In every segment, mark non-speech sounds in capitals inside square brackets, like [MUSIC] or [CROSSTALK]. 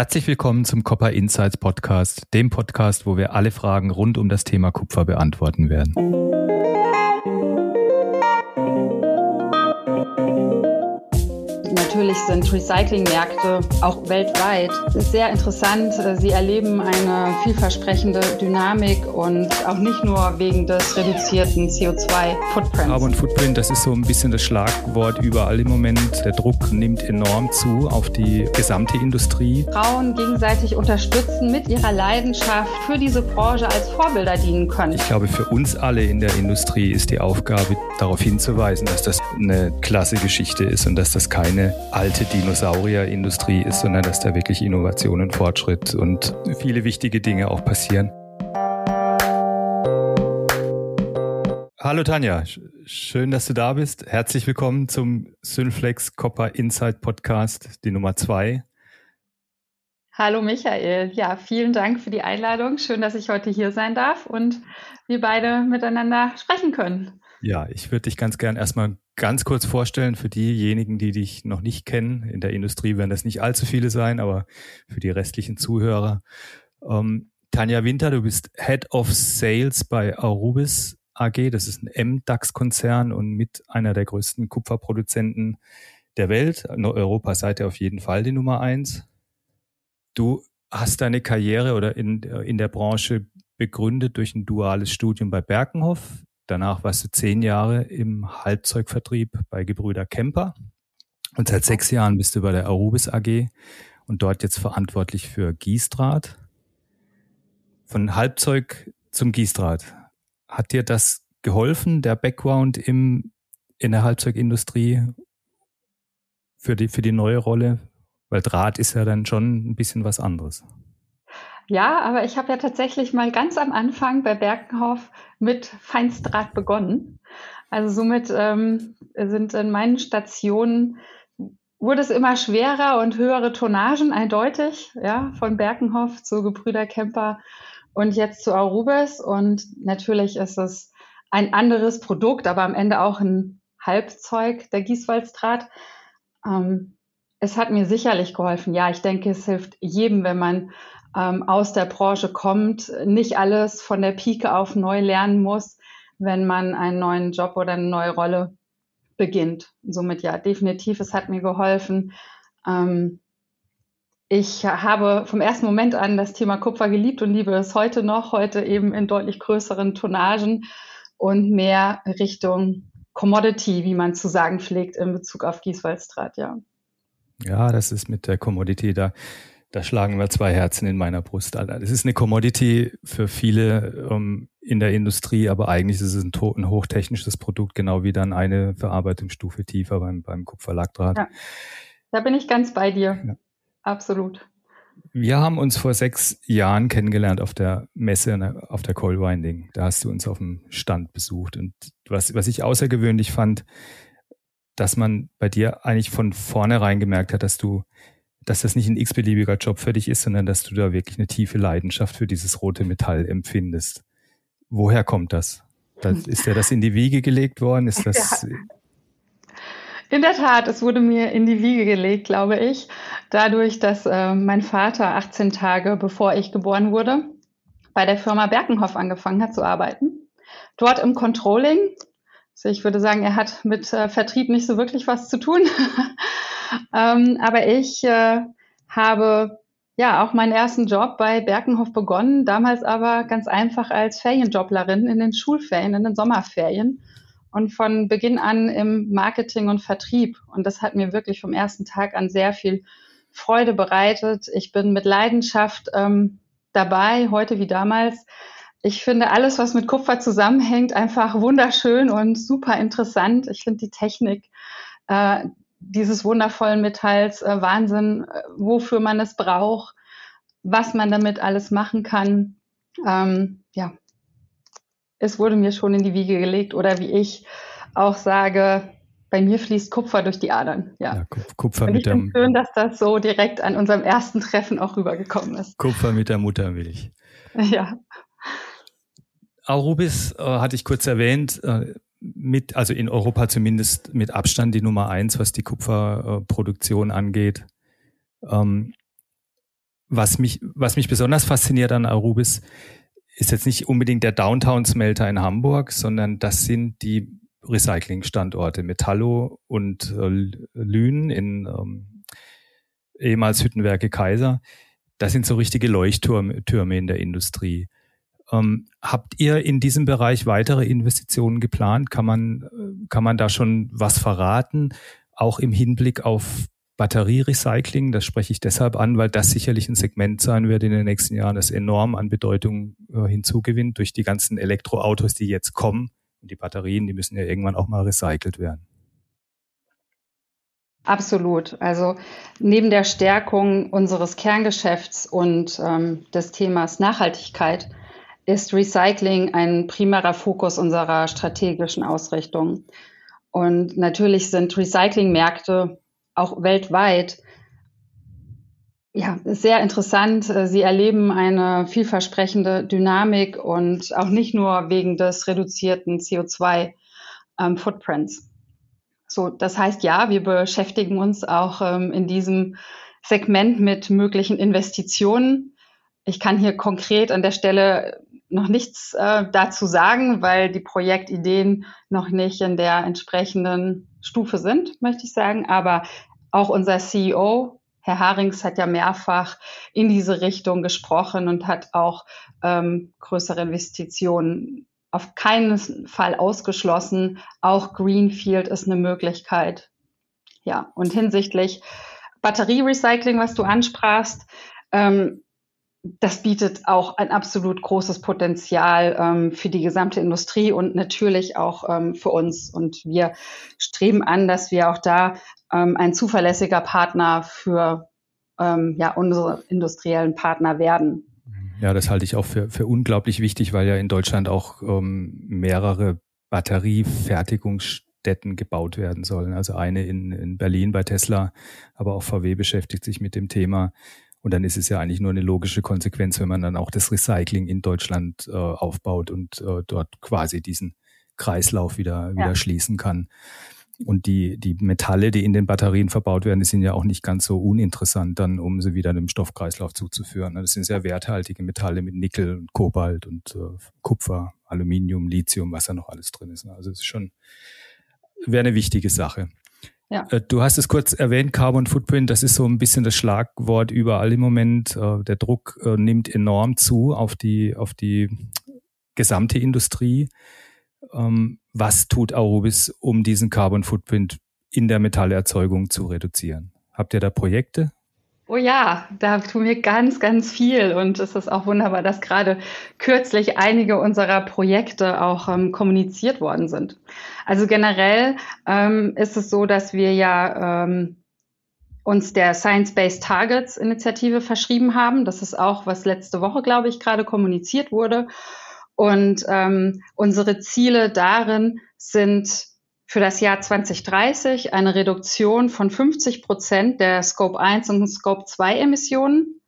Herzlich willkommen zum Copper Insights Podcast, dem Podcast, wo wir alle Fragen rund um das Thema Kupfer beantworten werden. Natürlich sind Recyclingmärkte auch weltweit sehr interessant. Sie erleben eine vielversprechende Dynamik und auch nicht nur wegen des reduzierten CO2-Footprints. Carbon Footprint, das ist so ein bisschen das Schlagwort überall im Moment. Der Druck nimmt enorm zu auf die gesamte Industrie. Frauen gegenseitig unterstützen mit ihrer Leidenschaft für diese Branche als Vorbilder dienen können. Ich glaube, für uns alle in der Industrie ist die Aufgabe, darauf hinzuweisen, dass das eine klasse Geschichte ist und dass das keine alte Dinosaurierindustrie ist, sondern dass da wirklich Innovation und Fortschritt und viele wichtige Dinge auch passieren. Hallo Tanja, schön, dass du da bist. Herzlich willkommen zum Synflex Copper Insight Podcast, die Nummer zwei. Hallo Michael, ja, vielen Dank für die Einladung. Schön, dass ich heute hier sein darf und wir beide miteinander sprechen können. Ja, ich würde dich ganz gern erstmal ganz kurz vorstellen für diejenigen, die dich noch nicht kennen. In der Industrie werden das nicht allzu viele sein, aber für die restlichen Zuhörer. Ähm, Tanja Winter, du bist Head of Sales bei Arubis AG. Das ist ein MDAX-Konzern und mit einer der größten Kupferproduzenten der Welt. In Europa seid ihr auf jeden Fall die Nummer eins. Du hast deine Karriere oder in, in der Branche begründet durch ein duales Studium bei Berkenhoff Danach warst du zehn Jahre im Halbzeugvertrieb bei Gebrüder Kemper. Und seit sechs Jahren bist du bei der Arubis AG und dort jetzt verantwortlich für Gießdraht. Von Halbzeug zum Gießdraht. Hat dir das geholfen, der Background im, in der Halbzeugindustrie für die, für die neue Rolle? Weil Draht ist ja dann schon ein bisschen was anderes. Ja, aber ich habe ja tatsächlich mal ganz am Anfang bei Berkenhoff mit Feinstdraht begonnen. Also somit ähm, sind in meinen Stationen wurde es immer schwerer und höhere Tonnagen eindeutig, ja, von Berkenhoff zu Gebrüder Kemper und jetzt zu Arubis. Und natürlich ist es ein anderes Produkt, aber am Ende auch ein Halbzeug, der Gießwaldsdraht. Ähm, es hat mir sicherlich geholfen. Ja, ich denke, es hilft jedem, wenn man ähm, aus der Branche kommt, nicht alles von der Pike auf neu lernen muss, wenn man einen neuen Job oder eine neue Rolle beginnt. Somit ja, definitiv, es hat mir geholfen. Ähm, ich habe vom ersten Moment an das Thema Kupfer geliebt und liebe es heute noch, heute eben in deutlich größeren Tonnagen und mehr Richtung Commodity, wie man zu sagen pflegt, in Bezug auf Gieswaldstrat, ja. Ja, das ist mit der Commodity da da schlagen wir zwei Herzen in meiner Brust. Das ist eine Commodity für viele ähm, in der Industrie, aber eigentlich ist es ein, ein, hochtechnisches Produkt, genau wie dann eine Verarbeitungsstufe tiefer beim, beim Kupferlackdraht. Ja, da bin ich ganz bei dir. Ja. Absolut. Wir haben uns vor sechs Jahren kennengelernt auf der Messe, auf der Coal Winding. Da hast du uns auf dem Stand besucht. Und was, was ich außergewöhnlich fand, dass man bei dir eigentlich von vornherein gemerkt hat, dass du dass das nicht ein x-beliebiger Job für dich ist, sondern dass du da wirklich eine tiefe Leidenschaft für dieses rote Metall empfindest. Woher kommt das? das ist dir das in die Wiege gelegt worden? Ist [LAUGHS] das. Ja. In der Tat, es wurde mir in die Wiege gelegt, glaube ich, dadurch, dass äh, mein Vater 18 Tage bevor ich geboren wurde, bei der Firma Berkenhoff angefangen hat zu arbeiten. Dort im Controlling. Also ich würde sagen, er hat mit äh, Vertrieb nicht so wirklich was zu tun. [LAUGHS] Ähm, aber ich äh, habe ja auch meinen ersten Job bei Berkenhof begonnen, damals aber ganz einfach als Ferienjoblerin in den Schulferien, in den Sommerferien und von Beginn an im Marketing und Vertrieb. Und das hat mir wirklich vom ersten Tag an sehr viel Freude bereitet. Ich bin mit Leidenschaft ähm, dabei, heute wie damals. Ich finde alles, was mit Kupfer zusammenhängt, einfach wunderschön und super interessant. Ich finde die Technik, äh, dieses wundervollen Metalls äh, Wahnsinn, äh, wofür man es braucht, was man damit alles machen kann. Ähm, ja, es wurde mir schon in die Wiege gelegt oder wie ich auch sage, bei mir fließt Kupfer durch die Adern. Ja, ja Kupfer Und ich mit der schön, dass das so direkt an unserem ersten Treffen auch rübergekommen ist. Kupfer mit der Muttermilch. [LAUGHS] Ja. Arubis äh, hatte ich kurz erwähnt, äh, mit, also in Europa zumindest mit Abstand die Nummer eins, was die Kupferproduktion angeht. Ähm, was mich, was mich besonders fasziniert an Arubis, ist jetzt nicht unbedingt der Downtown-Smelter in Hamburg, sondern das sind die Recycling-Standorte Metallo und äh, Lünen in ähm, ehemals Hüttenwerke Kaiser. Das sind so richtige Leuchttürme in der Industrie. Ähm, habt ihr in diesem Bereich weitere Investitionen geplant? Kann man, äh, kann man da schon was verraten? Auch im Hinblick auf Batterierecycling, das spreche ich deshalb an, weil das sicherlich ein Segment sein wird in den nächsten Jahren, das enorm an Bedeutung äh, hinzugewinnt durch die ganzen Elektroautos, die jetzt kommen. Und die Batterien, die müssen ja irgendwann auch mal recycelt werden. Absolut. Also neben der Stärkung unseres Kerngeschäfts und ähm, des Themas Nachhaltigkeit ist Recycling ein primärer Fokus unserer strategischen Ausrichtung. Und natürlich sind Recyclingmärkte auch weltweit ja, sehr interessant. Sie erleben eine vielversprechende Dynamik und auch nicht nur wegen des reduzierten CO2-Footprints. Ähm, so, das heißt, ja, wir beschäftigen uns auch ähm, in diesem Segment mit möglichen Investitionen. Ich kann hier konkret an der Stelle noch nichts äh, dazu sagen, weil die Projektideen noch nicht in der entsprechenden Stufe sind, möchte ich sagen. Aber auch unser CEO, Herr Harings, hat ja mehrfach in diese Richtung gesprochen und hat auch ähm, größere Investitionen auf keinen Fall ausgeschlossen. Auch Greenfield ist eine Möglichkeit. Ja, und hinsichtlich Batterierecycling, was du ansprachst, ähm, das bietet auch ein absolut großes Potenzial ähm, für die gesamte Industrie und natürlich auch ähm, für uns. Und wir streben an, dass wir auch da ähm, ein zuverlässiger Partner für ähm, ja, unsere industriellen Partner werden. Ja, das halte ich auch für, für unglaublich wichtig, weil ja in Deutschland auch ähm, mehrere Batteriefertigungsstätten gebaut werden sollen. Also eine in, in Berlin bei Tesla, aber auch VW beschäftigt sich mit dem Thema. Und dann ist es ja eigentlich nur eine logische Konsequenz, wenn man dann auch das Recycling in Deutschland äh, aufbaut und äh, dort quasi diesen Kreislauf wieder, wieder ja. schließen kann. Und die, die Metalle, die in den Batterien verbaut werden, die sind ja auch nicht ganz so uninteressant dann, um sie wieder dem Stoffkreislauf zuzuführen. Das sind sehr werthaltige Metalle mit Nickel und Kobalt und äh, Kupfer, Aluminium, Lithium, was da noch alles drin ist. Also es ist schon, wäre eine wichtige Sache. Ja. Äh, du hast es kurz erwähnt, Carbon Footprint, das ist so ein bisschen das Schlagwort überall im Moment. Äh, der Druck äh, nimmt enorm zu auf die, auf die gesamte Industrie. Ähm, was tut Aurobis, um diesen Carbon Footprint in der Metallerzeugung zu reduzieren? Habt ihr da Projekte? Oh ja, da tun wir ganz, ganz viel und es ist auch wunderbar, dass gerade kürzlich einige unserer Projekte auch ähm, kommuniziert worden sind. Also generell ähm, ist es so, dass wir ja ähm, uns der Science-Based Targets Initiative verschrieben haben. Das ist auch, was letzte Woche, glaube ich, gerade kommuniziert wurde. Und ähm, unsere Ziele darin sind für das Jahr 2030 eine Reduktion von 50 Prozent der Scope 1 und Scope 2 Emissionen.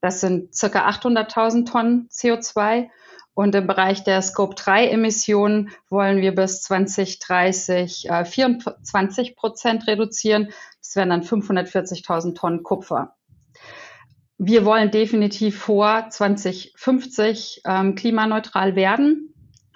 Das sind circa 800.000 Tonnen CO2. Und im Bereich der Scope 3 Emissionen wollen wir bis 2030 äh, 24 Prozent reduzieren. Das wären dann 540.000 Tonnen Kupfer wir wollen definitiv vor 2050 ähm, klimaneutral werden.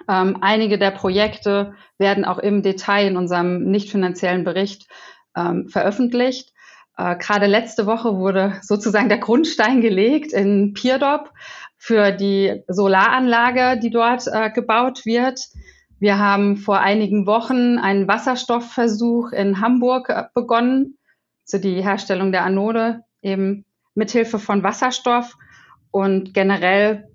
Ähm, einige der Projekte werden auch im Detail in unserem nicht finanziellen Bericht ähm, veröffentlicht. Äh, Gerade letzte Woche wurde sozusagen der Grundstein gelegt in Pierdop für die Solaranlage, die dort äh, gebaut wird. Wir haben vor einigen Wochen einen Wasserstoffversuch in Hamburg äh, begonnen, also die Herstellung der Anode eben mithilfe von Wasserstoff. Und generell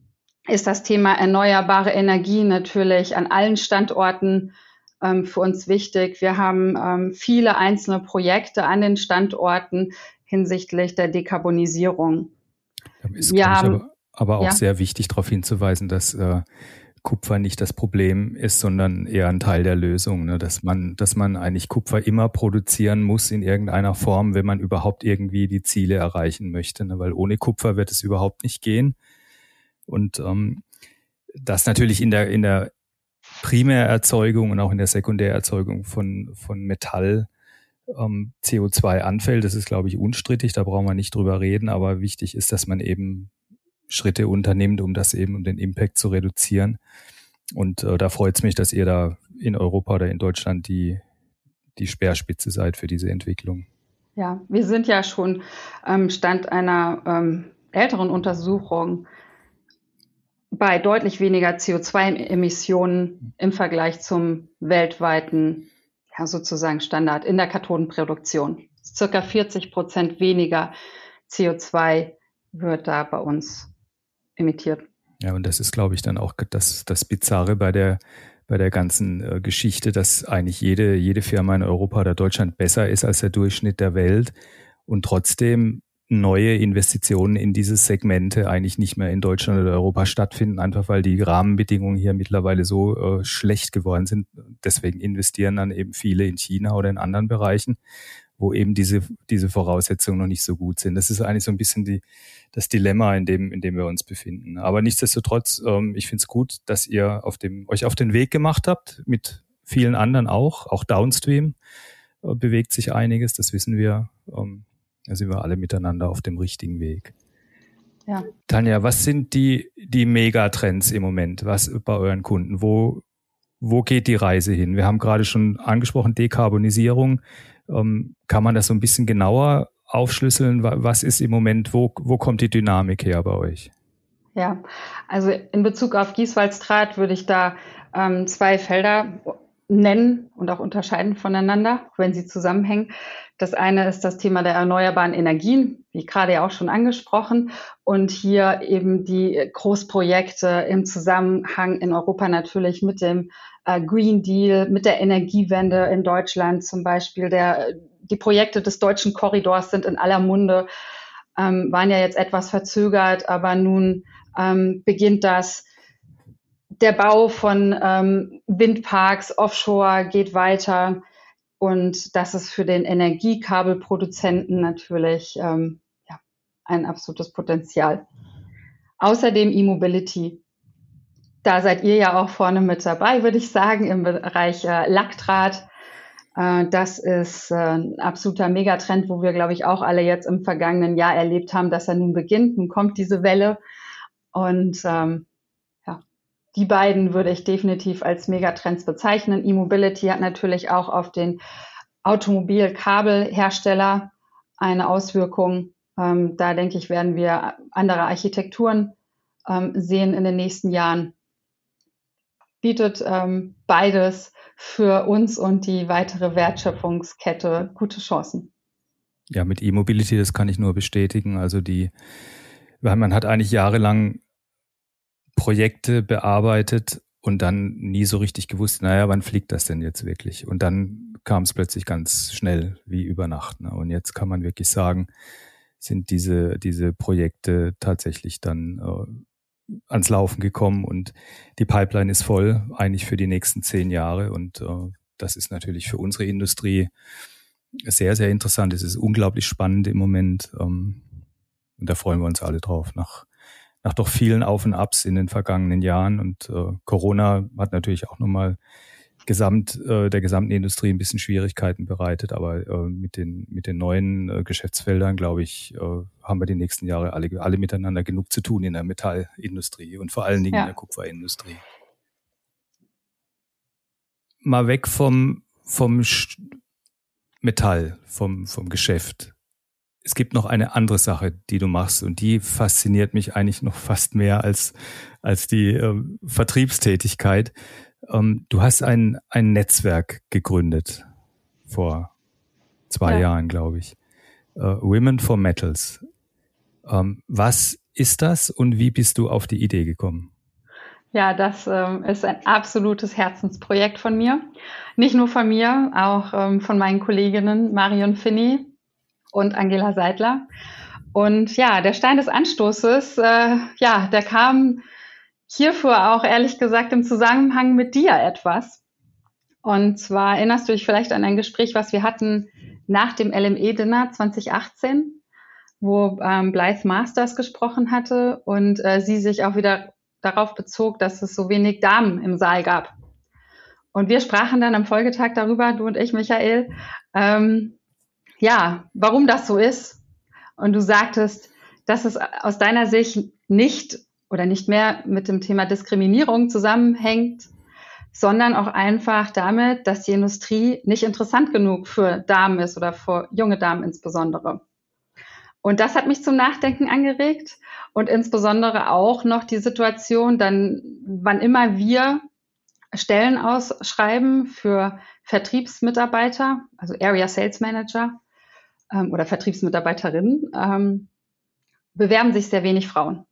ist das Thema erneuerbare Energie natürlich an allen Standorten ähm, für uns wichtig. Wir haben ähm, viele einzelne Projekte an den Standorten hinsichtlich der Dekarbonisierung. Ist, Wir haben, aber, aber, auch ja. sehr wichtig darauf hinzuweisen, dass äh, Kupfer nicht das Problem ist, sondern eher ein Teil der Lösung, ne? dass man, dass man eigentlich Kupfer immer produzieren muss in irgendeiner Form, wenn man überhaupt irgendwie die Ziele erreichen möchte, ne? weil ohne Kupfer wird es überhaupt nicht gehen. Und ähm, das natürlich in der in der Primärerzeugung und auch in der Sekundärerzeugung von von Metall ähm, CO2 anfällt. Das ist, glaube ich, unstrittig, da brauchen wir nicht drüber reden, aber wichtig ist, dass man eben Schritte unternimmt, um das eben, um den Impact zu reduzieren. Und äh, da freut es mich, dass ihr da in Europa oder in Deutschland die, die Speerspitze seid für diese Entwicklung. Ja, wir sind ja schon ähm, Stand einer ähm, älteren Untersuchung bei deutlich weniger CO2-Emissionen im Vergleich zum weltweiten ja, sozusagen Standard in der Kathodenproduktion. Circa 40 Prozent weniger CO2 wird da bei uns emittiert. Ja, und das ist, glaube ich, dann auch das, das Bizarre bei der, bei der ganzen äh, Geschichte, dass eigentlich jede, jede Firma in Europa oder Deutschland besser ist als der Durchschnitt der Welt und trotzdem neue Investitionen in diese Segmente eigentlich nicht mehr in Deutschland oder Europa stattfinden, einfach weil die Rahmenbedingungen hier mittlerweile so äh, schlecht geworden sind. Deswegen investieren dann eben viele in China oder in anderen Bereichen, wo eben diese, diese Voraussetzungen noch nicht so gut sind. Das ist eigentlich so ein bisschen die, das Dilemma, in dem, in dem wir uns befinden. Aber nichtsdestotrotz, ähm, ich finde es gut, dass ihr auf dem, euch auf den Weg gemacht habt, mit vielen anderen auch, auch Downstream äh, bewegt sich einiges, das wissen wir. Ähm, da sind wir alle miteinander auf dem richtigen Weg. Ja. Tanja, was sind die, die Megatrends im Moment? Was bei euren Kunden? Wo, wo geht die Reise hin? Wir haben gerade schon angesprochen, Dekarbonisierung. Ähm, kann man das so ein bisschen genauer aufschlüsseln? Was ist im Moment, wo, wo kommt die Dynamik her bei euch? Ja, also in Bezug auf Gieswaldstrat würde ich da ähm, zwei Felder nennen und auch unterscheiden voneinander, wenn sie zusammenhängen. Das eine ist das Thema der erneuerbaren Energien, wie gerade ja auch schon angesprochen, und hier eben die Großprojekte im Zusammenhang in Europa natürlich mit dem äh, Green Deal, mit der Energiewende in Deutschland zum Beispiel. Der, die Projekte des deutschen Korridors sind in aller Munde, ähm, waren ja jetzt etwas verzögert, aber nun ähm, beginnt das der Bau von ähm, Windparks offshore geht weiter. Und das ist für den Energiekabelproduzenten natürlich ähm, ja, ein absolutes Potenzial. Außerdem E-Mobility. Da seid ihr ja auch vorne mit dabei, würde ich sagen, im Bereich äh, Lackdraht. Äh, das ist äh, ein absoluter Megatrend, wo wir, glaube ich, auch alle jetzt im vergangenen Jahr erlebt haben, dass er nun beginnt. Nun kommt diese Welle. Und ähm, die beiden würde ich definitiv als Megatrends bezeichnen. E-Mobility hat natürlich auch auf den Automobilkabelhersteller eine Auswirkung. Ähm, da denke ich, werden wir andere Architekturen ähm, sehen in den nächsten Jahren. Bietet ähm, beides für uns und die weitere Wertschöpfungskette gute Chancen. Ja, mit E-Mobility, das kann ich nur bestätigen. Also die, weil man hat eigentlich jahrelang Projekte bearbeitet und dann nie so richtig gewusst, naja, wann fliegt das denn jetzt wirklich? Und dann kam es plötzlich ganz schnell wie über Nacht. Ne? Und jetzt kann man wirklich sagen, sind diese, diese Projekte tatsächlich dann äh, ans Laufen gekommen und die Pipeline ist voll, eigentlich für die nächsten zehn Jahre. Und äh, das ist natürlich für unsere Industrie sehr, sehr interessant. Es ist unglaublich spannend im Moment. Ähm, und da freuen wir uns alle drauf, nach nach doch vielen Auf und Abs in den vergangenen Jahren. Und äh, Corona hat natürlich auch nochmal gesamt, äh, der gesamten Industrie ein bisschen Schwierigkeiten bereitet. Aber äh, mit, den, mit den neuen äh, Geschäftsfeldern, glaube ich, äh, haben wir die nächsten Jahre alle, alle miteinander genug zu tun in der Metallindustrie und vor allen Dingen ja. in der Kupferindustrie. Mal weg vom, vom Metall, vom, vom Geschäft es gibt noch eine andere Sache, die du machst und die fasziniert mich eigentlich noch fast mehr als, als die äh, Vertriebstätigkeit. Ähm, du hast ein, ein Netzwerk gegründet vor zwei ja. Jahren, glaube ich. Äh, Women for Metals. Ähm, was ist das und wie bist du auf die Idee gekommen? Ja, das ähm, ist ein absolutes Herzensprojekt von mir. Nicht nur von mir, auch ähm, von meinen Kolleginnen Marion Finney und Angela Seidler. Und ja, der Stein des Anstoßes, äh, ja, der kam hierfür auch ehrlich gesagt im Zusammenhang mit dir etwas. Und zwar erinnerst du dich vielleicht an ein Gespräch, was wir hatten nach dem LME-Dinner 2018, wo ähm, Blythe Masters gesprochen hatte und äh, sie sich auch wieder darauf bezog, dass es so wenig Damen im Saal gab. Und wir sprachen dann am Folgetag darüber, du und ich, Michael, ähm, ja, warum das so ist. Und du sagtest, dass es aus deiner Sicht nicht oder nicht mehr mit dem Thema Diskriminierung zusammenhängt, sondern auch einfach damit, dass die Industrie nicht interessant genug für Damen ist oder für junge Damen insbesondere. Und das hat mich zum Nachdenken angeregt und insbesondere auch noch die Situation, dann, wann immer wir Stellen ausschreiben für Vertriebsmitarbeiter, also Area Sales Manager ähm, oder Vertriebsmitarbeiterinnen, ähm, bewerben sich sehr wenig Frauen.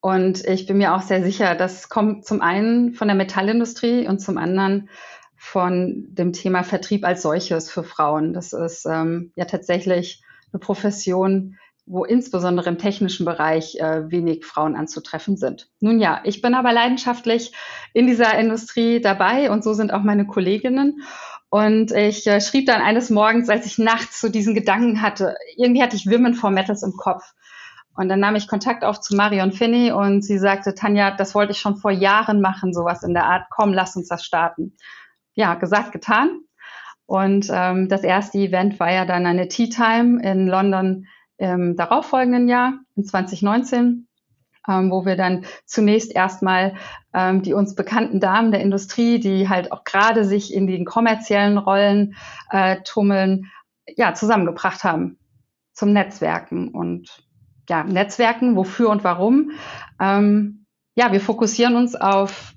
Und ich bin mir auch sehr sicher, das kommt zum einen von der Metallindustrie und zum anderen von dem Thema Vertrieb als solches für Frauen. Das ist ähm, ja tatsächlich eine Profession, wo insbesondere im technischen Bereich äh, wenig Frauen anzutreffen sind. Nun ja, ich bin aber leidenschaftlich in dieser Industrie dabei und so sind auch meine Kolleginnen. Und ich äh, schrieb dann eines Morgens, als ich nachts so diesen Gedanken hatte, irgendwie hatte ich Women for Metals im Kopf. Und dann nahm ich Kontakt auf zu Marion Finney und sie sagte, Tanja, das wollte ich schon vor Jahren machen, sowas in der Art, komm, lass uns das starten. Ja, gesagt, getan. Und ähm, das erste Event war ja dann eine Tea Time in London im darauffolgenden Jahr, in 2019, ähm, wo wir dann zunächst erstmal ähm, die uns bekannten Damen der Industrie, die halt auch gerade sich in den kommerziellen Rollen äh, tummeln, ja, zusammengebracht haben zum Netzwerken und ja, Netzwerken, wofür und warum. Ähm, ja, wir fokussieren uns auf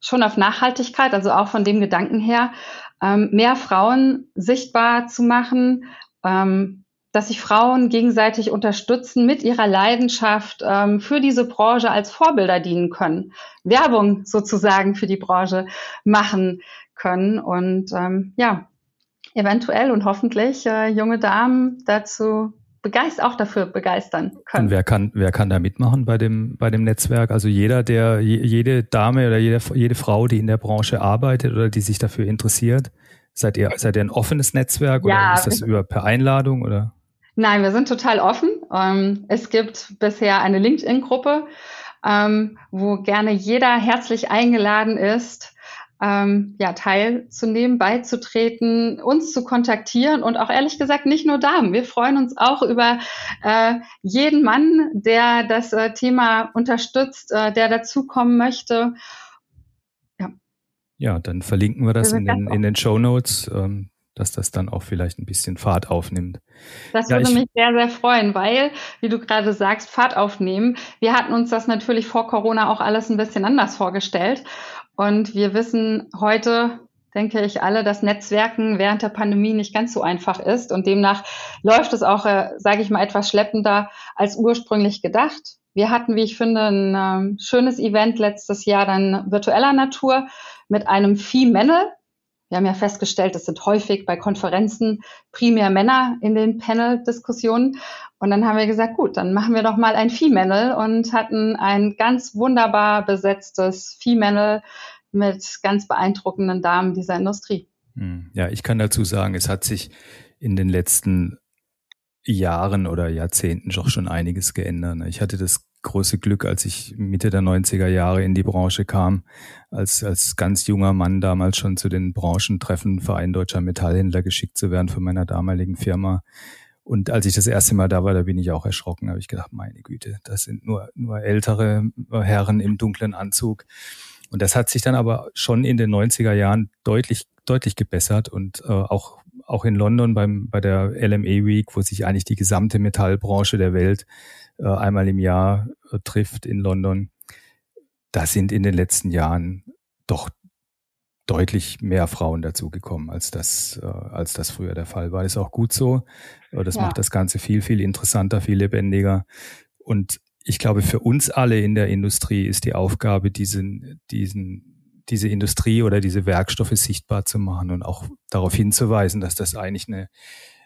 schon auf Nachhaltigkeit, also auch von dem Gedanken her, ähm, mehr Frauen sichtbar zu machen, ähm, dass sich Frauen gegenseitig unterstützen mit ihrer Leidenschaft ähm, für diese Branche als Vorbilder dienen können, Werbung sozusagen für die Branche machen können und ähm, ja, eventuell und hoffentlich äh, junge Damen dazu begeistert, auch dafür begeistern können. Und wer kann, wer kann da mitmachen bei dem, bei dem Netzwerk? Also jeder, der, jede Dame oder jede, jede Frau, die in der Branche arbeitet oder die sich dafür interessiert, seid ihr, seid ihr ein offenes Netzwerk oder ja, ist das über per Einladung oder? Nein, wir sind total offen. Ähm, es gibt bisher eine LinkedIn-Gruppe, ähm, wo gerne jeder herzlich eingeladen ist, ähm, ja, teilzunehmen, beizutreten, uns zu kontaktieren und auch ehrlich gesagt nicht nur Damen. Wir freuen uns auch über äh, jeden Mann, der das äh, Thema unterstützt, äh, der dazukommen möchte. Ja. ja, dann verlinken wir das wir in den, in den Show Notes. Ähm, dass das dann auch vielleicht ein bisschen Fahrt aufnimmt. Das würde ja, mich sehr, sehr freuen, weil, wie du gerade sagst, Fahrt aufnehmen. Wir hatten uns das natürlich vor Corona auch alles ein bisschen anders vorgestellt. Und wir wissen heute, denke ich, alle, dass Netzwerken während der Pandemie nicht ganz so einfach ist. Und demnach läuft es auch, äh, sage ich mal, etwas schleppender als ursprünglich gedacht. Wir hatten, wie ich finde, ein ähm, schönes Event letztes Jahr dann virtueller Natur mit einem Vieh-Männer, wir haben ja festgestellt, es sind häufig bei Konferenzen primär Männer in den Panel-Diskussionen. Und dann haben wir gesagt, gut, dann machen wir doch mal ein Female und hatten ein ganz wunderbar besetztes Female mit ganz beeindruckenden Damen dieser Industrie. Hm. Ja, ich kann dazu sagen, es hat sich in den letzten Jahren oder Jahrzehnten doch schon einiges geändert. Ich hatte das große Glück, als ich Mitte der 90er Jahre in die Branche kam, als, als ganz junger Mann damals schon zu den Branchentreffen Verein Deutscher Metallhändler geschickt zu werden von meiner damaligen Firma. Und als ich das erste Mal da war, da bin ich auch erschrocken, habe ich gedacht, meine Güte, das sind nur, nur ältere Herren im dunklen Anzug. Und das hat sich dann aber schon in den 90er Jahren deutlich, deutlich gebessert und äh, auch auch in London beim, bei der LME Week, wo sich eigentlich die gesamte Metallbranche der Welt äh, einmal im Jahr äh, trifft in London, da sind in den letzten Jahren doch deutlich mehr Frauen dazugekommen, als das, äh, als das früher der Fall war. Das ist auch gut so. Äh, das ja. macht das Ganze viel, viel interessanter, viel lebendiger. Und ich glaube, für uns alle in der Industrie ist die Aufgabe, diesen, diesen, diese Industrie oder diese Werkstoffe sichtbar zu machen und auch darauf hinzuweisen, dass das eigentlich eine,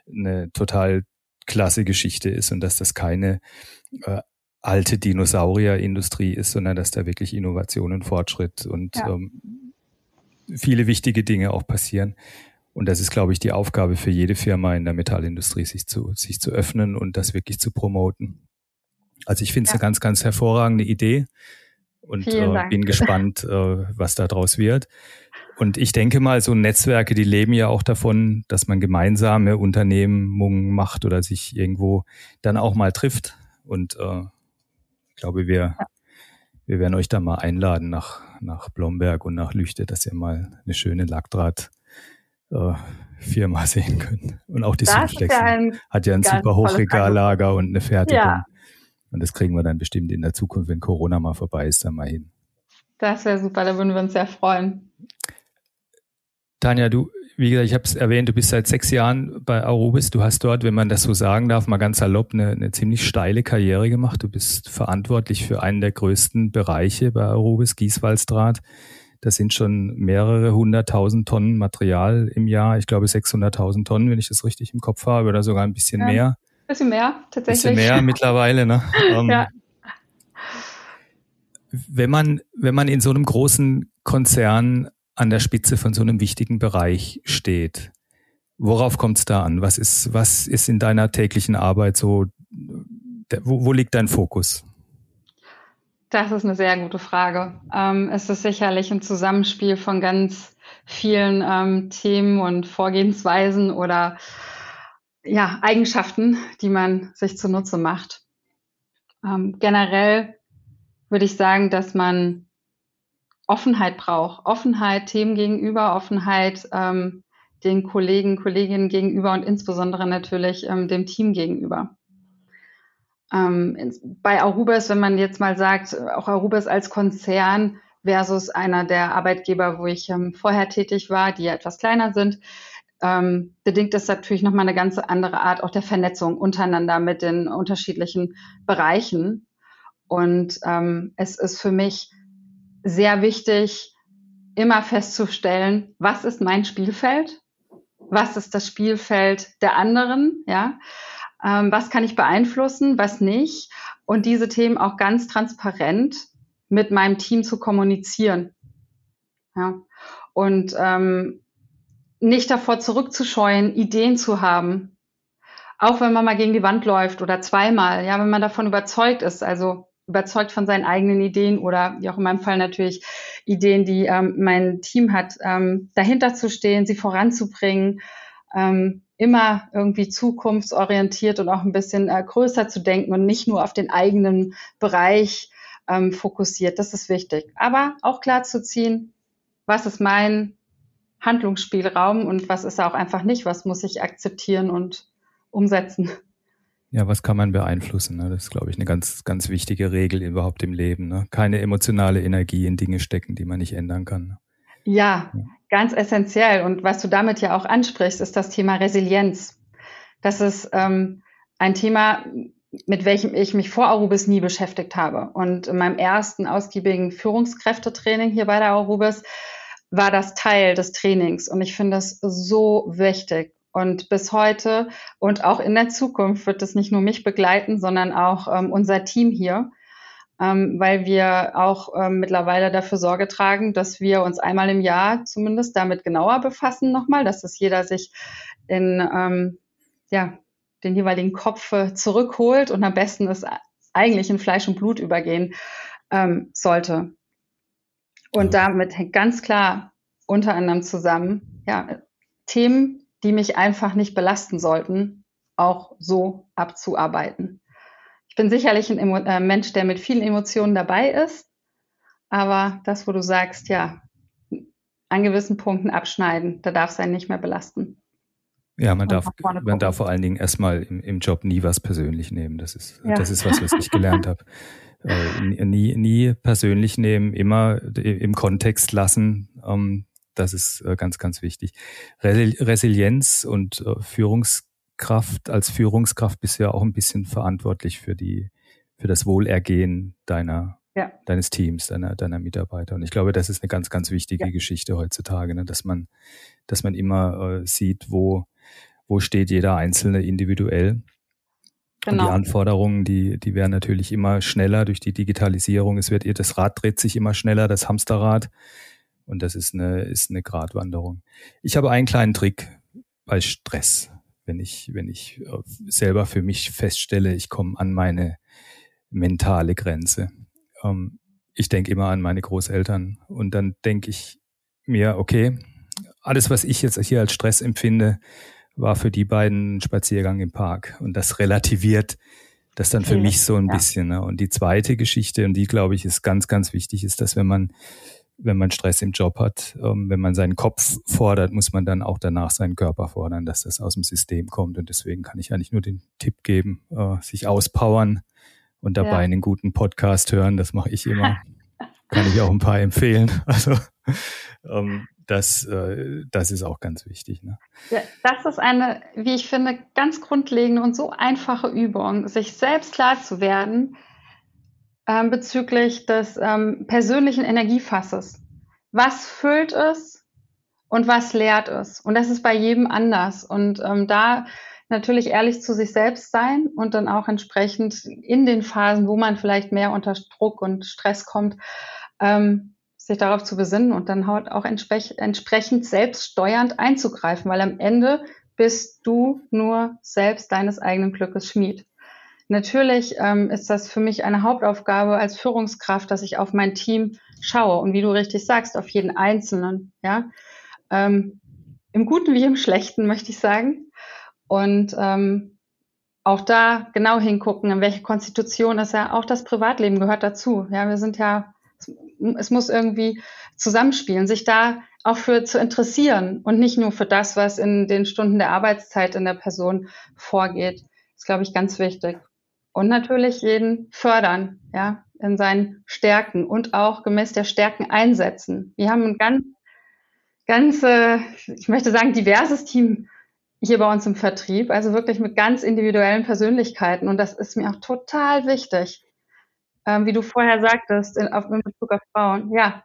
eine total klasse Geschichte ist und dass das keine äh, alte Dinosaurierindustrie ist, sondern dass da wirklich Innovation und Fortschritt und ja. ähm, viele wichtige Dinge auch passieren. Und das ist, glaube ich, die Aufgabe für jede Firma in der Metallindustrie, sich zu, sich zu öffnen und das wirklich zu promoten. Also ich finde es ja. eine ganz, ganz hervorragende Idee und äh, bin gespannt, äh, was da draus wird. Und ich denke mal, so Netzwerke, die leben ja auch davon, dass man gemeinsame Unternehmungen macht oder sich irgendwo dann auch mal trifft. Und äh, ich glaube, wir, ja. wir werden euch da mal einladen nach, nach Blomberg und nach Lüchte, dass ihr mal eine schöne Lackdraht äh, Firma [LAUGHS] sehen könnt. Und auch die Südflex ja hat ja ein super Hochregallager und eine Fertigung. Ja. Und das kriegen wir dann bestimmt in der Zukunft, wenn Corona mal vorbei ist, dann mal hin. Das wäre super, da würden wir uns sehr freuen. Tanja, du, wie gesagt, ich habe es erwähnt, du bist seit sechs Jahren bei Arubis. Du hast dort, wenn man das so sagen darf, mal ganz salopp eine, eine ziemlich steile Karriere gemacht. Du bist verantwortlich für einen der größten Bereiche bei Arubis, Gießwaldsdraht. Das sind schon mehrere hunderttausend Tonnen Material im Jahr. Ich glaube 600.000 Tonnen, wenn ich das richtig im Kopf habe, oder sogar ein bisschen ja, mehr. Ein bisschen mehr, tatsächlich. Ein bisschen mehr mittlerweile, ne? Um, [LAUGHS] ja. Wenn man, wenn man in so einem großen Konzern an der Spitze von so einem wichtigen Bereich steht, worauf kommt es da an? Was ist, was ist in deiner täglichen Arbeit so, wo, wo liegt dein Fokus? Das ist eine sehr gute Frage. Ähm, es ist sicherlich ein Zusammenspiel von ganz vielen ähm, Themen und Vorgehensweisen oder ja, Eigenschaften, die man sich zunutze macht. Ähm, generell würde ich sagen, dass man Offenheit braucht. Offenheit Themen gegenüber, Offenheit ähm, den Kollegen, Kolleginnen gegenüber und insbesondere natürlich ähm, dem Team gegenüber. Ähm, bei Arubis, wenn man jetzt mal sagt, auch Arubis als Konzern versus einer der Arbeitgeber, wo ich ähm, vorher tätig war, die ja etwas kleiner sind, ähm, bedingt das natürlich nochmal eine ganz andere Art auch der Vernetzung untereinander mit den unterschiedlichen Bereichen. Und ähm, es ist für mich sehr wichtig, immer festzustellen, was ist mein Spielfeld? Was ist das Spielfeld der anderen? Ja ähm, was kann ich beeinflussen, was nicht und diese Themen auch ganz transparent mit meinem Team zu kommunizieren. Ja. Und ähm, nicht davor zurückzuscheuen, Ideen zu haben. Auch wenn man mal gegen die Wand läuft oder zweimal, ja, wenn man davon überzeugt ist, also überzeugt von seinen eigenen Ideen oder wie auch in meinem Fall natürlich Ideen, die ähm, mein Team hat, ähm, dahinter zu stehen, sie voranzubringen, ähm, immer irgendwie zukunftsorientiert und auch ein bisschen äh, größer zu denken und nicht nur auf den eigenen Bereich ähm, fokussiert. Das ist wichtig. Aber auch klar zu ziehen, was ist mein Handlungsspielraum und was ist auch einfach nicht, was muss ich akzeptieren und umsetzen. Ja, was kann man beeinflussen? Ne? Das ist, glaube ich, eine ganz, ganz wichtige Regel überhaupt im Leben. Ne? Keine emotionale Energie in Dinge stecken, die man nicht ändern kann. Ja, ja, ganz essentiell. Und was du damit ja auch ansprichst, ist das Thema Resilienz. Das ist ähm, ein Thema, mit welchem ich mich vor Arubis nie beschäftigt habe. Und in meinem ersten ausgiebigen Führungskräftetraining hier bei der Arubis war das Teil des Trainings. Und ich finde das so wichtig. Und bis heute und auch in der Zukunft wird es nicht nur mich begleiten, sondern auch ähm, unser Team hier ähm, weil wir auch ähm, mittlerweile dafür Sorge tragen, dass wir uns einmal im Jahr zumindest damit genauer befassen nochmal, dass es jeder sich in ähm, ja, den jeweiligen Kopf äh, zurückholt und am besten es eigentlich in Fleisch und Blut übergehen ähm, sollte. Und ja. damit hängt ganz klar unter anderem zusammen, ja, Themen, die mich einfach nicht belasten sollten, auch so abzuarbeiten. Ich bin sicherlich ein Emo äh, Mensch, der mit vielen Emotionen dabei ist, aber das, wo du sagst, ja, an gewissen Punkten abschneiden, da darf es einen nicht mehr belasten. Ja, man darf, man darf vor allen Dingen erstmal im, im Job nie was persönlich nehmen. Das ist, ja. das ist was, was ich gelernt [LAUGHS] habe. Äh, nie, nie persönlich nehmen, immer im Kontext lassen. Ähm, das ist äh, ganz, ganz wichtig. Resilienz und äh, Führungs Kraft, als Führungskraft bist du ja auch ein bisschen verantwortlich für die, für das Wohlergehen deiner, ja. deines Teams, deiner, deiner Mitarbeiter. Und ich glaube, das ist eine ganz, ganz wichtige ja. Geschichte heutzutage, ne? dass man, dass man immer äh, sieht, wo, wo steht jeder Einzelne individuell. Genau. Und die. Anforderungen, die, die werden natürlich immer schneller durch die Digitalisierung. Es wird ihr, das Rad dreht sich immer schneller, das Hamsterrad. Und das ist eine, ist eine Gratwanderung. Ich habe einen kleinen Trick bei Stress wenn ich, wenn ich äh, selber für mich feststelle, ich komme an meine mentale Grenze. Ähm, ich denke immer an meine Großeltern und dann denke ich mir, okay, alles, was ich jetzt hier als Stress empfinde, war für die beiden Spaziergang im Park. Und das relativiert das dann für mich so ein ja. bisschen. Ne? Und die zweite Geschichte, und die glaube ich ist ganz, ganz wichtig, ist, dass wenn man, wenn man Stress im Job hat, ähm, wenn man seinen Kopf fordert, muss man dann auch danach seinen Körper fordern, dass das aus dem System kommt. Und deswegen kann ich eigentlich nur den Tipp geben, äh, sich auspowern und dabei ja. einen guten Podcast hören. Das mache ich immer. kann ich auch ein paar empfehlen. [LAUGHS] Also ähm, das, äh, das ist auch ganz wichtig. Ne? Ja, das ist eine, wie ich finde, ganz grundlegende und so einfache Übung, sich selbst klar zu werden ähm, bezüglich des ähm, persönlichen Energiefasses. Was füllt es und was leert es? Und das ist bei jedem anders. Und ähm, da natürlich ehrlich zu sich selbst sein und dann auch entsprechend in den Phasen, wo man vielleicht mehr unter Druck und Stress kommt, ähm, sich darauf zu besinnen und dann auch entsprech entsprechend selbststeuernd einzugreifen, weil am Ende bist du nur selbst deines eigenen Glückes Schmied. Natürlich ähm, ist das für mich eine Hauptaufgabe als Führungskraft, dass ich auf mein Team schaue und wie du richtig sagst, auf jeden Einzelnen, ja. Ähm, Im Guten wie im Schlechten, möchte ich sagen. Und ähm, auch da genau hingucken, in welche Konstitution ist ja auch das Privatleben gehört dazu. Ja, wir sind ja es muss irgendwie zusammenspielen, sich da auch für zu interessieren und nicht nur für das, was in den Stunden der Arbeitszeit in der Person vorgeht, ist, glaube ich, ganz wichtig. Und natürlich jeden fördern, ja, in seinen Stärken und auch gemäß der Stärken einsetzen. Wir haben ein ganz, ganz, äh, ich möchte sagen, diverses Team hier bei uns im Vertrieb, also wirklich mit ganz individuellen Persönlichkeiten. Und das ist mir auch total wichtig ähm, wie du vorher sagtest, in, auf, in Bezug auf Frauen. Ja,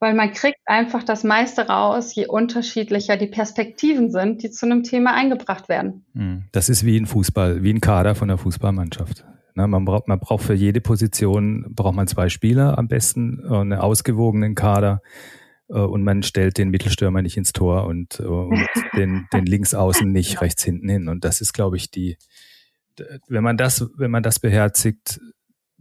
weil man kriegt einfach das meiste raus, je unterschiedlicher die Perspektiven sind, die zu einem Thema eingebracht werden. Hm. Das ist wie ein Fußball, wie ein Kader von der Fußballmannschaft. Ne, man, braucht, man braucht für jede Position braucht man zwei Spieler am besten, äh, einen ausgewogenen Kader äh, und man stellt den Mittelstürmer nicht ins Tor und, äh, und [LAUGHS] den, den Linksaußen nicht rechts hinten hin. Und das ist, glaube ich, die, wenn man das, wenn man das beherzigt,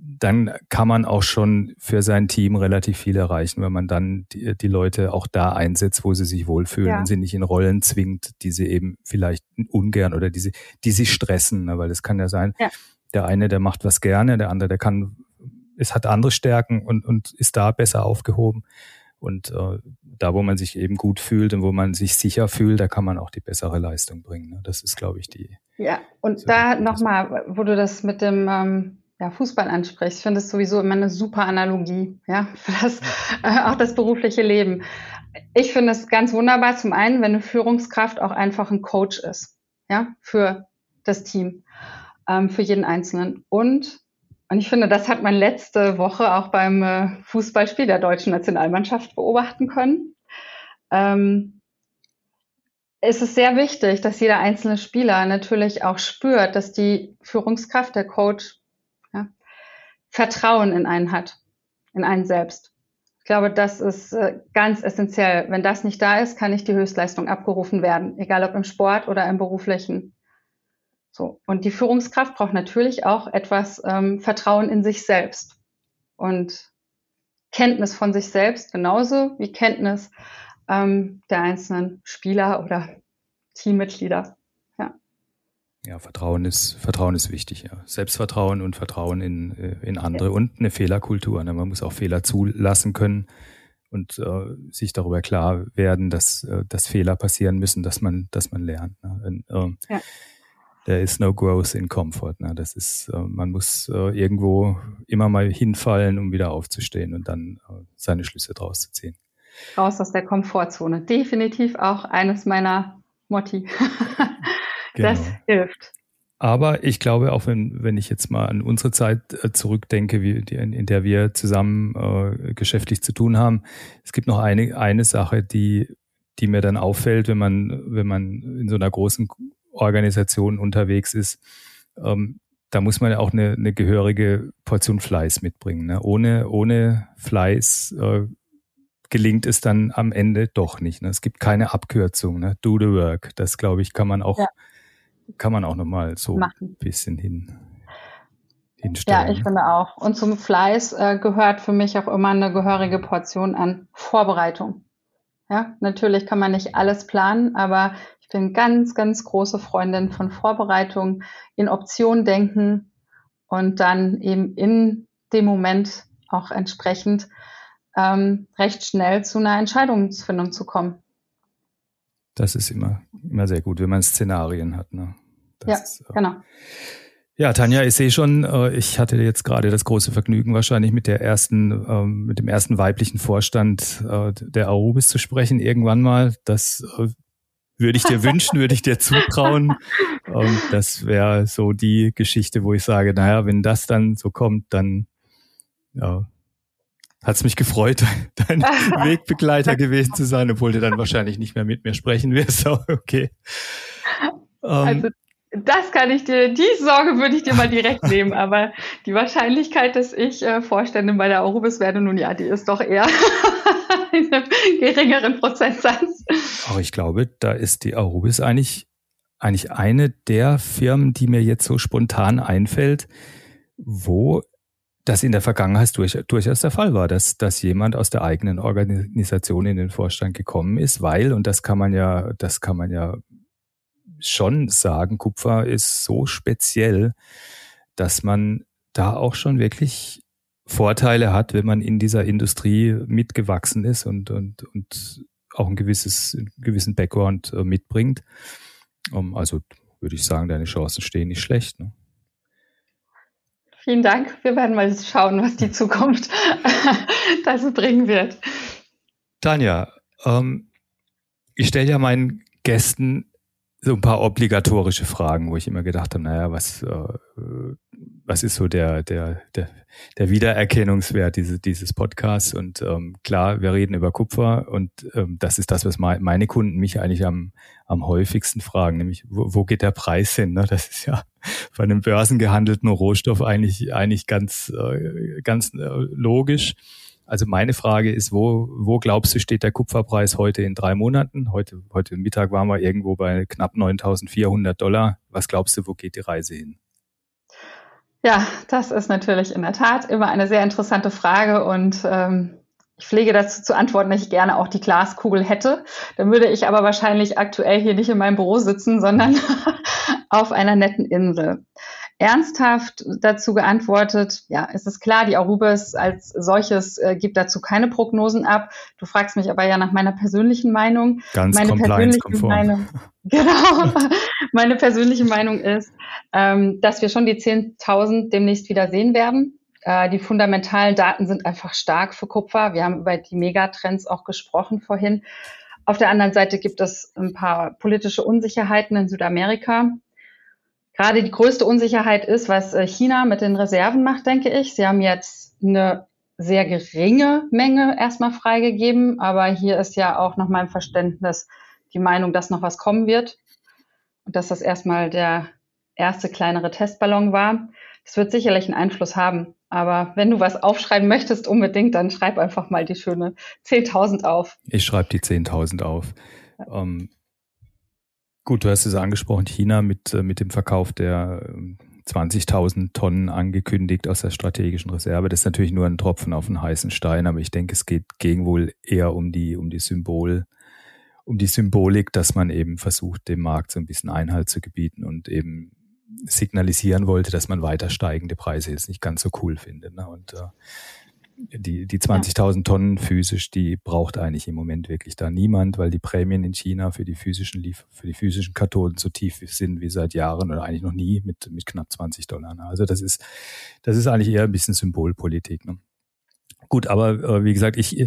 dann kann man auch schon für sein Team relativ viel erreichen, wenn man dann die, die Leute auch da einsetzt, wo sie sich wohlfühlen ja. und sie nicht in Rollen zwingt, die sie eben vielleicht ungern oder die sie, die sie stressen, ne? weil das kann ja sein, ja. der eine, der macht was gerne, der andere, der kann, es hat andere Stärken und, und ist da besser aufgehoben. Und äh, da, wo man sich eben gut fühlt und wo man sich sicher fühlt, da kann man auch die bessere Leistung bringen. Ne? Das ist, glaube ich, die. Ja, und so da nochmal, wo du das mit dem ähm, ja, Fußball ansprichst. Ich finde es sowieso immer eine super Analogie, ja, [LAUGHS] für das, äh, auch das berufliche Leben. Ich finde es ganz wunderbar, zum einen, wenn eine Führungskraft auch einfach ein Coach ist, ja, für das Team, ähm, für jeden Einzelnen. Und, und ich finde, das hat man letzte Woche auch beim äh, Fußballspiel der deutschen Nationalmannschaft beobachten können. Ähm, es ist sehr wichtig, dass jeder einzelne Spieler natürlich auch spürt, dass die Führungskraft, der Coach, Vertrauen in einen hat, in einen selbst. Ich glaube, das ist äh, ganz essentiell. Wenn das nicht da ist, kann nicht die Höchstleistung abgerufen werden, egal ob im Sport oder im beruflichen. So. Und die Führungskraft braucht natürlich auch etwas ähm, Vertrauen in sich selbst und Kenntnis von sich selbst, genauso wie Kenntnis ähm, der einzelnen Spieler oder Teammitglieder. Ja, Vertrauen ist, Vertrauen ist wichtig, ja. Selbstvertrauen und Vertrauen in, äh, in andere ja. und eine Fehlerkultur. Ne? Man muss auch Fehler zulassen können und äh, sich darüber klar werden, dass, äh, dass Fehler passieren müssen, dass man, dass man lernt. Ne? Und, äh, ja. There is no growth in comfort. Ne? Das ist, äh, man muss äh, irgendwo immer mal hinfallen, um wieder aufzustehen und dann äh, seine Schlüsse draus zu ziehen. Raus aus der Komfortzone. Definitiv auch eines meiner Motti. [LAUGHS] Genau. Das hilft. Aber ich glaube, auch wenn, wenn ich jetzt mal an unsere Zeit äh, zurückdenke, wie die, in der wir zusammen äh, geschäftlich zu tun haben, es gibt noch eine, eine Sache, die, die mir dann auffällt, wenn man, wenn man in so einer großen Organisation unterwegs ist. Ähm, da muss man ja auch eine, eine gehörige Portion Fleiß mitbringen. Ne? Ohne, ohne Fleiß äh, gelingt es dann am Ende doch nicht. Ne? Es gibt keine Abkürzung. Ne? Do the work. Das, glaube ich, kann man auch ja kann man auch nochmal so machen. ein bisschen hin, hinstellen. Ja, ich finde auch. Und zum Fleiß äh, gehört für mich auch immer eine gehörige Portion an Vorbereitung. Ja, natürlich kann man nicht alles planen, aber ich bin ganz, ganz große Freundin von Vorbereitung, in Optionen denken und dann eben in dem Moment auch entsprechend ähm, recht schnell zu einer Entscheidungsfindung zu kommen. Das ist immer, immer sehr gut, wenn man Szenarien hat. Ne? Das ja, ist, äh, genau. Ja, Tanja, ich sehe schon, äh, ich hatte jetzt gerade das große Vergnügen, wahrscheinlich mit der ersten, ähm, mit dem ersten weiblichen Vorstand äh, der Arubis zu sprechen, irgendwann mal. Das würde ich dir [LAUGHS] wünschen, würde ich dir zutrauen. Und das wäre so die Geschichte, wo ich sage, naja, wenn das dann so kommt, dann ja, hat es mich gefreut, [LAUGHS] dein [LAUGHS] Wegbegleiter gewesen zu sein, obwohl du dann wahrscheinlich nicht mehr mit mir sprechen wirst. [LAUGHS] okay. also ähm, das kann ich dir, die Sorge würde ich dir mal direkt nehmen, aber die Wahrscheinlichkeit, dass ich äh, Vorständin bei der Aurobis werde, nun ja, die ist doch eher in einem geringeren Prozentsatz. Aber ich glaube, da ist die Aurobis eigentlich, eigentlich eine der Firmen, die mir jetzt so spontan einfällt, wo das in der Vergangenheit durch, durchaus der Fall war, dass, dass jemand aus der eigenen Organisation in den Vorstand gekommen ist, weil, und das kann man ja, das kann man ja schon sagen, Kupfer ist so speziell, dass man da auch schon wirklich Vorteile hat, wenn man in dieser Industrie mitgewachsen ist und, und, und auch ein gewisses, einen gewissen Background äh, mitbringt. Um, also würde ich sagen, deine Chancen stehen nicht schlecht. Ne? Vielen Dank. Wir werden mal schauen, was die Zukunft [LAUGHS] dazu bringen wird. Tanja, ähm, ich stelle ja meinen Gästen so ein paar obligatorische Fragen, wo ich immer gedacht habe, naja, was, äh, was ist so der, der, der, der Wiedererkennungswert dieses, dieses Podcasts? Und ähm, klar, wir reden über Kupfer und ähm, das ist das, was meine Kunden mich eigentlich am, am häufigsten fragen, nämlich wo, wo geht der Preis hin? Ne? Das ist ja [LAUGHS] bei einem börsengehandelten Rohstoff eigentlich, eigentlich ganz, äh, ganz äh, logisch. Also meine Frage ist, wo, wo glaubst du, steht der Kupferpreis heute in drei Monaten? Heute, heute Mittag waren wir irgendwo bei knapp 9.400 Dollar. Was glaubst du, wo geht die Reise hin? Ja, das ist natürlich in der Tat immer eine sehr interessante Frage und ähm, ich pflege dazu zu antworten, dass ich gerne auch die Glaskugel hätte. Dann würde ich aber wahrscheinlich aktuell hier nicht in meinem Büro sitzen, sondern [LAUGHS] auf einer netten Insel ernsthaft dazu geantwortet, ja, es ist klar, die Arubis als solches äh, gibt dazu keine Prognosen ab. Du fragst mich aber ja nach meiner persönlichen Meinung. Ganz meine persönliche Meinung, [LAUGHS] genau. meine persönliche Meinung ist, ähm, dass wir schon die 10.000 demnächst wieder sehen werden. Äh, die fundamentalen Daten sind einfach stark für Kupfer. Wir haben über die Megatrends auch gesprochen vorhin. Auf der anderen Seite gibt es ein paar politische Unsicherheiten in Südamerika gerade die größte Unsicherheit ist, was äh, China mit den Reserven macht, denke ich. Sie haben jetzt eine sehr geringe Menge erstmal freigegeben, aber hier ist ja auch nach meinem Verständnis die Meinung, dass noch was kommen wird und dass das erstmal der erste kleinere Testballon war. Das wird sicherlich einen Einfluss haben. Aber wenn du was aufschreiben möchtest, unbedingt, dann schreib einfach mal die schöne 10.000 auf. Ich schreibe die 10.000 auf. Ähm, Gut, du hast es angesprochen, China mit, äh, mit dem Verkauf der 20.000 ähm, Tonnen angekündigt aus der strategischen Reserve. Das ist natürlich nur ein Tropfen auf einen heißen Stein, aber ich denke, es geht gegen wohl eher um die, um die Symbol, um die Symbolik, dass man eben versucht, dem Markt so ein bisschen Einhalt zu gebieten und eben signalisieren wollte, dass man weiter steigende Preise jetzt nicht ganz so cool findet. Ne? Und äh, die, die 20.000 Tonnen physisch, die braucht eigentlich im Moment wirklich da niemand, weil die Prämien in China für die physischen Lief für die physischen Kathoden so tief sind wie seit Jahren oder eigentlich noch nie mit, mit knapp 20 Dollar. Ne? Also das ist, das ist eigentlich eher ein bisschen Symbolpolitik. Ne? Gut, aber äh, wie gesagt, ich,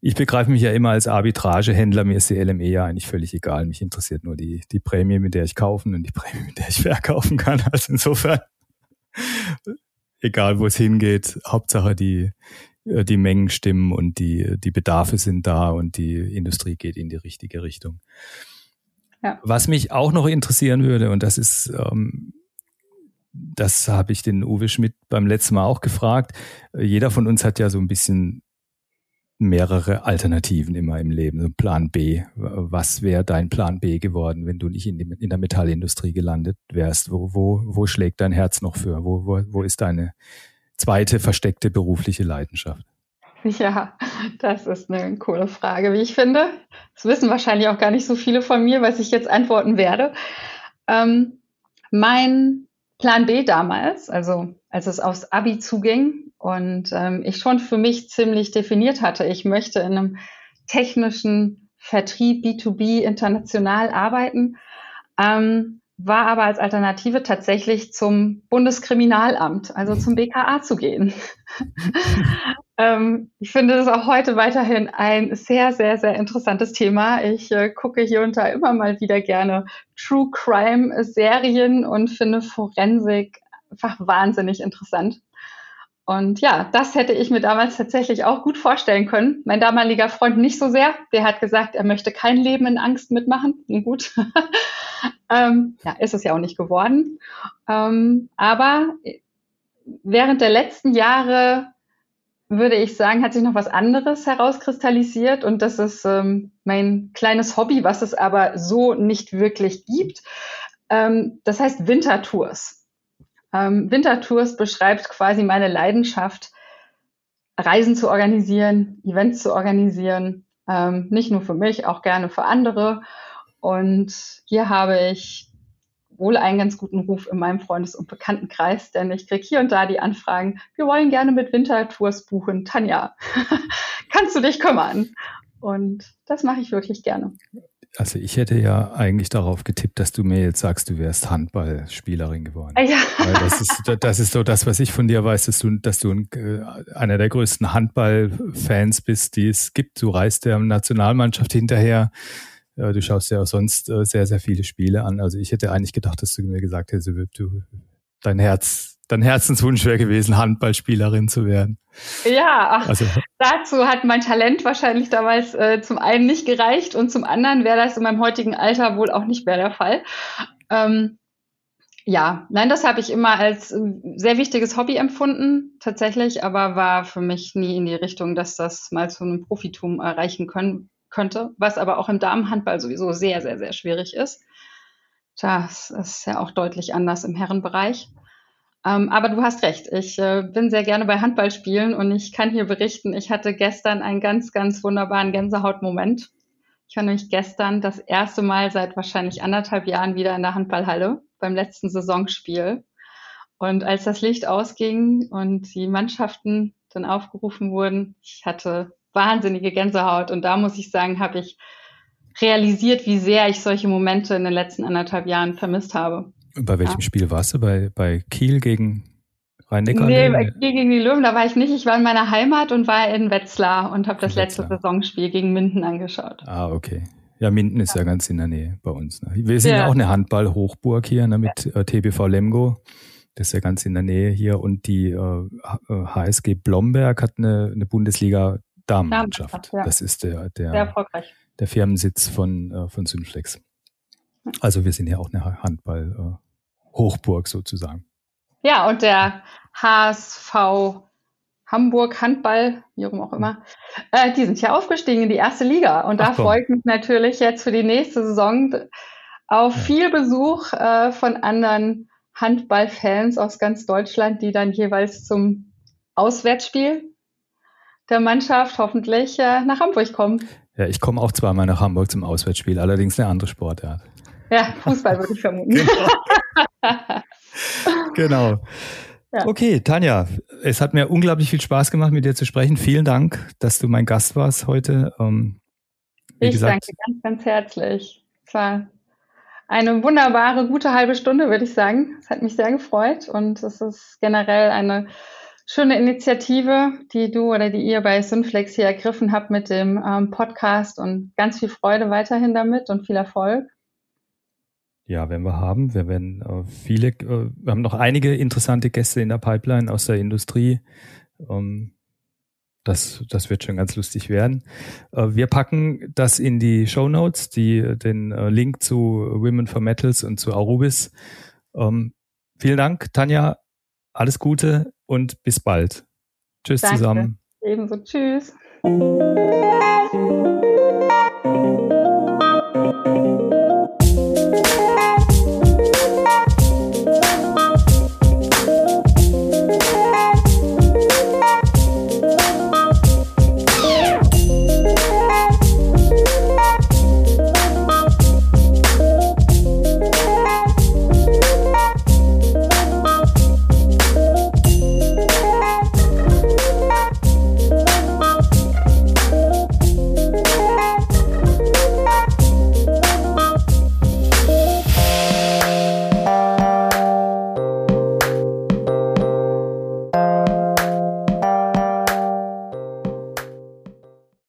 ich begreife mich ja immer als Arbitragehändler. Mir ist die LME ja eigentlich völlig egal. Mich interessiert nur die, die Prämie, mit der ich kaufen und die Prämie, mit der ich [LAUGHS] verkaufen kann. Also insofern egal wo es hingeht, Hauptsache die, äh, die Mengen stimmen und die, die Bedarfe sind da und die Industrie geht in die richtige Richtung. Ja. Was mich auch noch interessieren würde, und das ist, ähm, das habe ich den Uwe Schmidt beim letzten Mal auch gefragt. Jeder von uns hat ja so ein bisschen mehrere Alternativen immer im Leben, so Plan B. Was wäre dein Plan B geworden, wenn du nicht in, die, in der Metallindustrie gelandet wärst? Wo, wo, wo schlägt dein Herz noch für? Wo, wo, wo ist deine zweite versteckte berufliche Leidenschaft? Ja, das ist eine coole Frage, wie ich finde. Das wissen wahrscheinlich auch gar nicht so viele von mir, was ich jetzt antworten werde. Ähm, mein Plan B damals, also als es aufs Abi zuging und ähm, ich schon für mich ziemlich definiert hatte, ich möchte in einem technischen Vertrieb B2B international arbeiten, ähm, war aber als Alternative tatsächlich zum Bundeskriminalamt, also zum BKA zu gehen. [LAUGHS] ähm, ich finde das auch heute weiterhin ein sehr, sehr, sehr interessantes Thema. Ich äh, gucke hier und da immer mal wieder gerne True Crime Serien und finde Forensik einfach wahnsinnig interessant. Und ja, das hätte ich mir damals tatsächlich auch gut vorstellen können. Mein damaliger Freund nicht so sehr. Der hat gesagt, er möchte kein Leben in Angst mitmachen. Nun gut. [LAUGHS] ähm, ja, ist es ja auch nicht geworden. Ähm, aber während der letzten Jahre würde ich sagen, hat sich noch was anderes herauskristallisiert und das ist ähm, mein kleines Hobby, was es aber so nicht wirklich gibt. Ähm, das heißt Wintertours. Ähm, Wintertours beschreibt quasi meine Leidenschaft, Reisen zu organisieren, Events zu organisieren, ähm, nicht nur für mich, auch gerne für andere. Und hier habe ich wohl einen ganz guten Ruf in meinem Freundes- und Bekanntenkreis, denn ich kriege hier und da die Anfragen, wir wollen gerne mit Wintertours buchen. Tanja, [LAUGHS] kannst du dich kümmern? Und das mache ich wirklich gerne. Also ich hätte ja eigentlich darauf getippt, dass du mir jetzt sagst, du wärst Handballspielerin geworden. Ja. Weil das ist, das ist so das, was ich von dir weiß, dass du, dass du ein, äh, einer der größten Handballfans bist, die es gibt. Du reist der Nationalmannschaft hinterher. Du schaust ja auch sonst äh, sehr, sehr viele Spiele an. Also ich hätte eigentlich gedacht, dass du mir gesagt hättest, du, dein Herz dein Herzenswunsch wäre gewesen, Handballspielerin zu werden. Ja, also, dazu hat mein Talent wahrscheinlich damals äh, zum einen nicht gereicht und zum anderen wäre das in meinem heutigen Alter wohl auch nicht mehr der Fall. Ähm, ja, nein, das habe ich immer als äh, sehr wichtiges Hobby empfunden, tatsächlich, aber war für mich nie in die Richtung, dass das mal zu einem Profitum erreichen können, könnte, was aber auch im Damenhandball sowieso sehr, sehr, sehr schwierig ist. Das ist ja auch deutlich anders im Herrenbereich. Ähm, aber du hast recht, ich äh, bin sehr gerne bei Handballspielen und ich kann hier berichten, ich hatte gestern einen ganz, ganz wunderbaren Gänsehautmoment. Ich war nämlich gestern das erste Mal seit wahrscheinlich anderthalb Jahren wieder in der Handballhalle beim letzten Saisonspiel. Und als das Licht ausging und die Mannschaften dann aufgerufen wurden, ich hatte wahnsinnige Gänsehaut. Und da muss ich sagen, habe ich realisiert, wie sehr ich solche Momente in den letzten anderthalb Jahren vermisst habe. Bei welchem ja. Spiel warst du? Bei, bei Kiel gegen Rhein-Neckar? Nee, bei Kiel gegen die Löwen, da war ich nicht. Ich war in meiner Heimat und war in Wetzlar und habe das letzte Saisonspiel gegen Minden angeschaut. Ah, okay. Ja, Minden ist ja, ganz in der Nähe bei uns. Ne? Wir sind ja auch eine Handball-Hochburg hier ne, mit. Äh, TBV Lemgo. Das ist ja ganz in der Nähe hier. Und die äh, HSG äh, Blomberg hat eine, eine Bundesliga-Damenmannschaft. Ja. Das ist der, der, der Firmensitz von, äh, von Synflex. Also wir sind ja auch eine Handball- Hochburg sozusagen. Ja, und der HSV Hamburg Handball, wie auch immer, äh, die sind ja aufgestiegen in die erste Liga. Und da freue ich mich natürlich jetzt für die nächste Saison auf ja. viel Besuch äh, von anderen Handballfans aus ganz Deutschland, die dann jeweils zum Auswärtsspiel der Mannschaft hoffentlich äh, nach Hamburg kommen. Ja, ich komme auch zweimal nach Hamburg zum Auswärtsspiel, allerdings eine andere Sportart. Ja, Fußball würde ich vermuten. Genau. [LAUGHS] [LAUGHS] [LAUGHS] genau. Ja. Okay, Tanja, es hat mir unglaublich viel Spaß gemacht, mit dir zu sprechen. Vielen Dank, dass du mein Gast warst heute. Ähm, ich gesagt, danke ganz, ganz herzlich. Es war eine wunderbare, gute halbe Stunde, würde ich sagen. Es hat mich sehr gefreut und es ist generell eine schöne Initiative, die du oder die ihr bei Synflex hier ergriffen habt mit dem ähm, Podcast und ganz viel Freude weiterhin damit und viel Erfolg. Ja, werden wir haben. Wir werden äh, viele, äh, wir haben noch einige interessante Gäste in der Pipeline aus der Industrie. Ähm, das, das wird schon ganz lustig werden. Äh, wir packen das in die Show Notes, die, den Link zu Women for Metals und zu Arubis. Ähm, vielen Dank, Tanja. Alles Gute und bis bald. Tschüss Danke. zusammen. Ebenso. Tschüss.